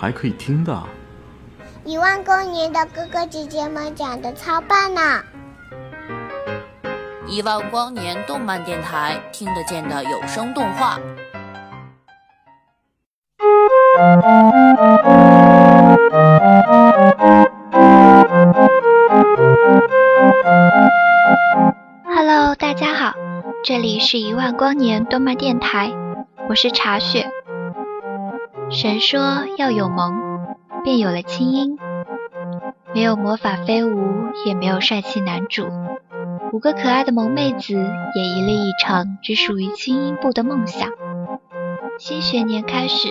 还可以听的，一万光年的哥哥姐姐们讲的超棒呢！一万光年动漫电台听得见的有声动画。Hello，大家好，这里是一万光年动漫电台，我是茶雪。神说要有萌，便有了青音。没有魔法飞舞，也没有帅气男主，五个可爱的萌妹子演绎了一场只属于青音部的梦想。新学年开始，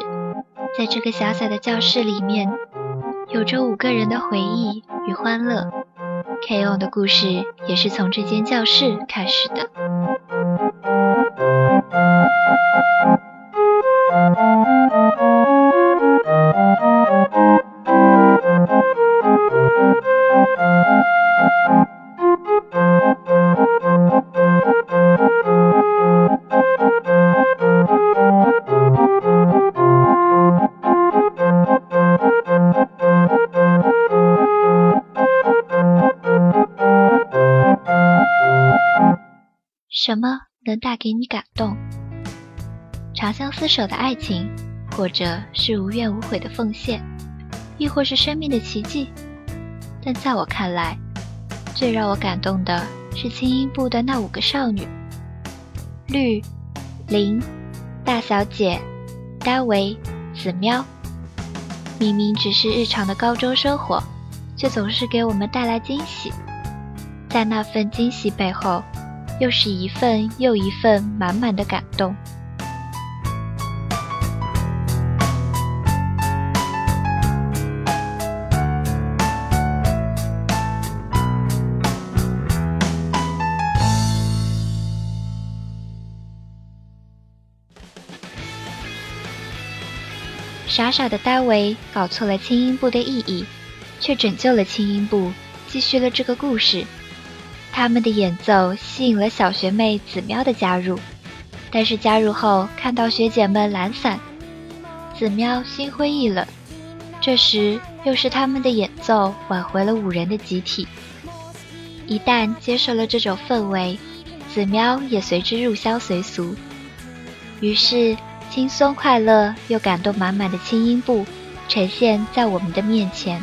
在这个小小的教室里面，有着五个人的回忆与欢乐。K.O. 的故事也是从这间教室开始的。什么能带给你感动？长相厮守的爱情，或者是无怨无悔的奉献，亦或是生命的奇迹？但在我看来，最让我感动的是青音部的那五个少女：绿、林、大小姐、丹维、紫喵。明明只是日常的高中生活，却总是给我们带来惊喜。在那份惊喜背后，又是一份又一份满满的感动。傻傻的戴维搞错了轻音部的意义，却拯救了轻音部，继续了这个故事。他们的演奏吸引了小学妹紫喵的加入，但是加入后看到学姐们懒散，紫喵心灰意冷。这时又是他们的演奏挽回了五人的集体。一旦接受了这种氛围，紫喵也随之入乡随俗。于是轻松快乐又感动满满的轻音部呈现在我们的面前。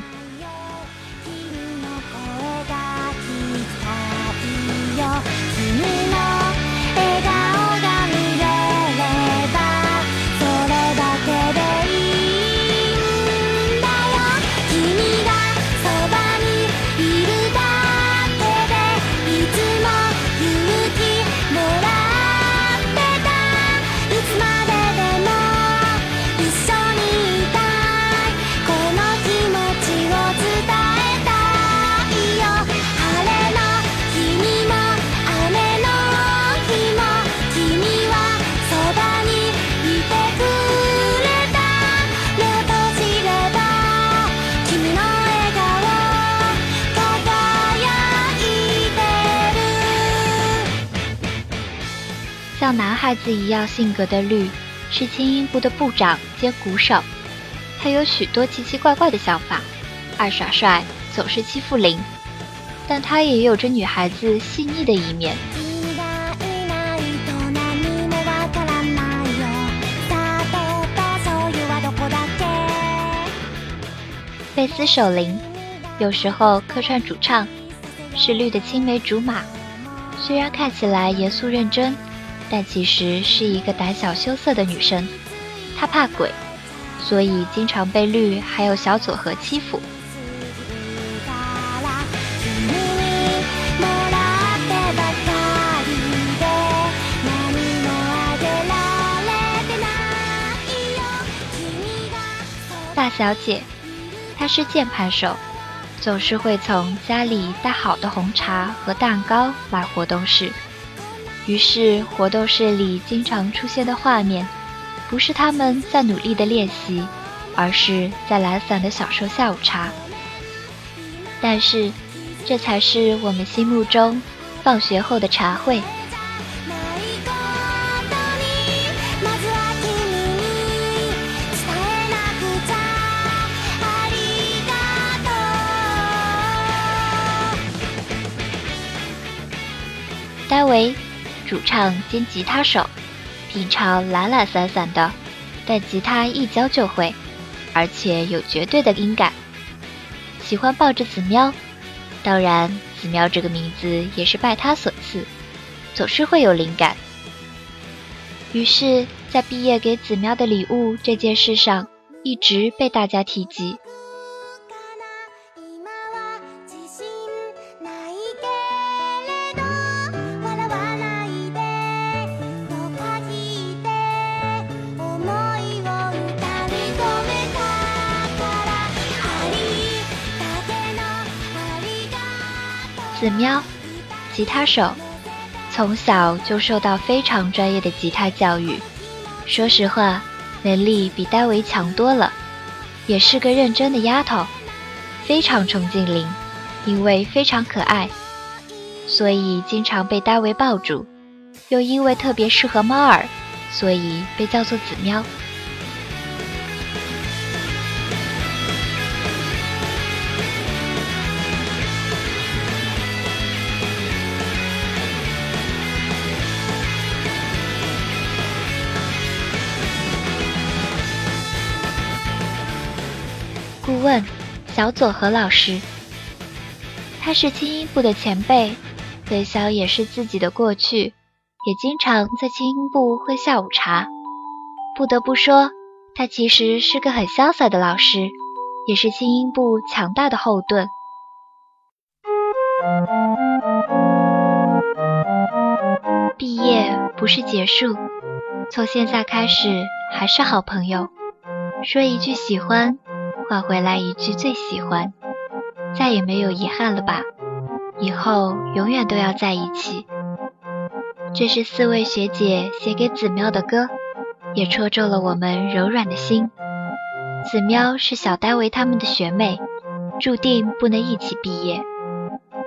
太子一样性格的绿，是轻音部的部长兼鼓手。他有许多奇奇怪怪的想法，爱耍帅，总是欺负林。但他也有着女孩子细腻的一面。贝斯手林，有时候客串主唱，是绿的青梅竹马。虽然看起来严肃认真。但其实是一个胆小羞涩的女生，她怕鬼，所以经常被绿还有小佐和欺负。大小姐，她是键盘手，总是会从家里带好的红茶和蛋糕来活动室。于是，活动室里经常出现的画面，不是他们在努力的练习，而是在懒散的享受下午茶。但是，这才是我们心目中放学后的茶会。戴维。主唱兼吉他手，平常懒懒散散的，但吉他一教就会，而且有绝对的音感。喜欢抱着子喵，当然子喵这个名字也是拜他所赐，总是会有灵感。于是，在毕业给子喵的礼物这件事上，一直被大家提及。子喵，吉他手，从小就受到非常专业的吉他教育。说实话，能力比戴维强多了，也是个认真的丫头，非常崇敬灵，因为非常可爱，所以经常被戴维抱住。又因为特别适合猫耳，所以被叫做子喵。顾问小佐和老师，他是轻音部的前辈，最小也是自己的过去，也经常在轻音部喝下午茶。不得不说，他其实是个很潇洒的老师，也是轻音部强大的后盾。毕业不是结束，从现在开始还是好朋友。说一句喜欢。换回来一句最喜欢，再也没有遗憾了吧？以后永远都要在一起。这是四位学姐写给子喵的歌，也戳中了我们柔软的心。子喵是小戴维他们的学妹，注定不能一起毕业。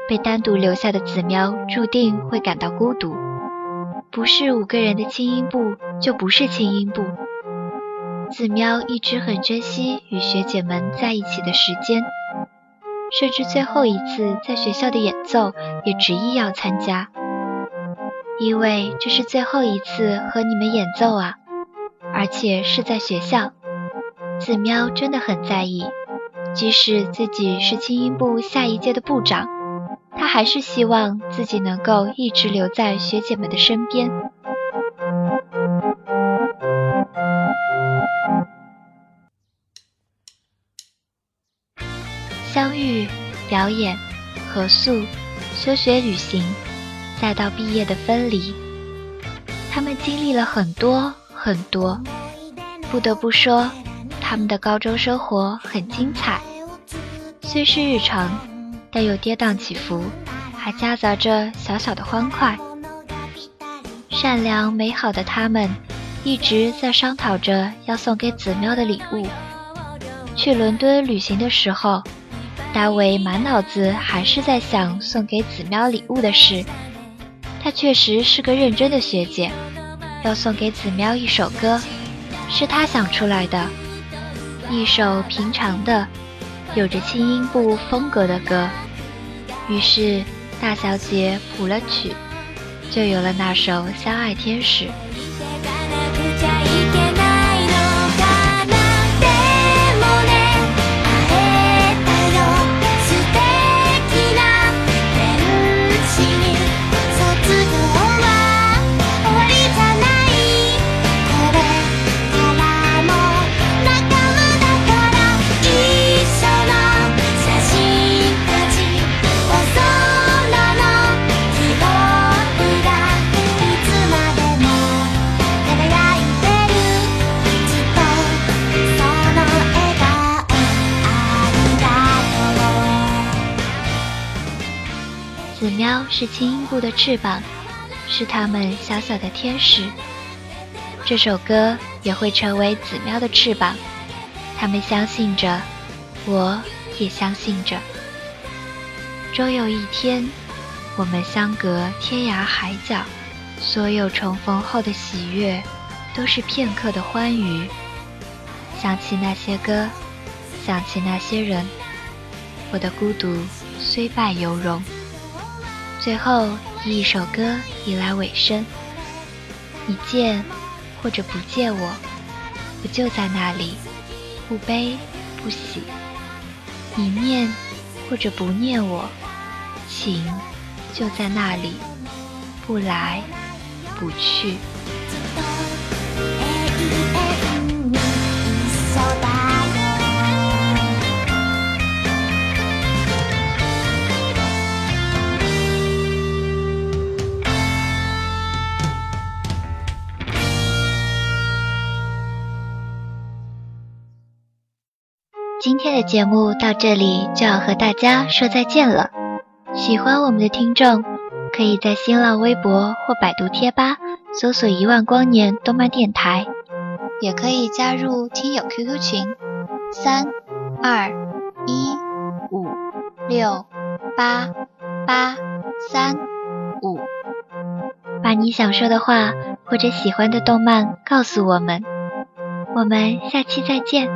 被单独留下的子喵注定会感到孤独。不是五个人的轻音部，就不是轻音部。子喵一直很珍惜与学姐们在一起的时间，甚至最后一次在学校的演奏也执意要参加，因为这是最后一次和你们演奏啊，而且是在学校。子喵真的很在意，即使自己是轻音部下一届的部长，他还是希望自己能够一直留在学姐们的身边。表演、合宿、休学旅行，再到毕业的分离，他们经历了很多很多。不得不说，他们的高中生活很精彩，虽是日常，但又跌宕起伏，还夹杂着小小的欢快。善良美好的他们，一直在商讨着要送给子喵的礼物。去伦敦旅行的时候。大卫满脑子还是在想送给子喵礼物的事。她确实是个认真的学姐，要送给子喵一首歌，是她想出来的，一首平常的、有着轻音部风格的歌。于是大小姐谱了曲，就有了那首《相爱天使》。是轻音部的翅膀，是他们小小的天使。这首歌也会成为子喵的翅膀，他们相信着，我也相信着。终有一天，我们相隔天涯海角，所有重逢后的喜悦，都是片刻的欢愉。想起那些歌，想起那些人，我的孤独虽败犹荣。最后以一首歌以来尾声。你见或者不见我，我就在那里，不悲不喜。你念或者不念我，情就在那里，不来不去。的节目到这里就要和大家说再见了。喜欢我们的听众，可以在新浪微博或百度贴吧搜索“一万光年动漫电台”，也可以加入听友 QQ 群：三二一五六八八三五，把你想说的话或者喜欢的动漫告诉我们。我们下期再见。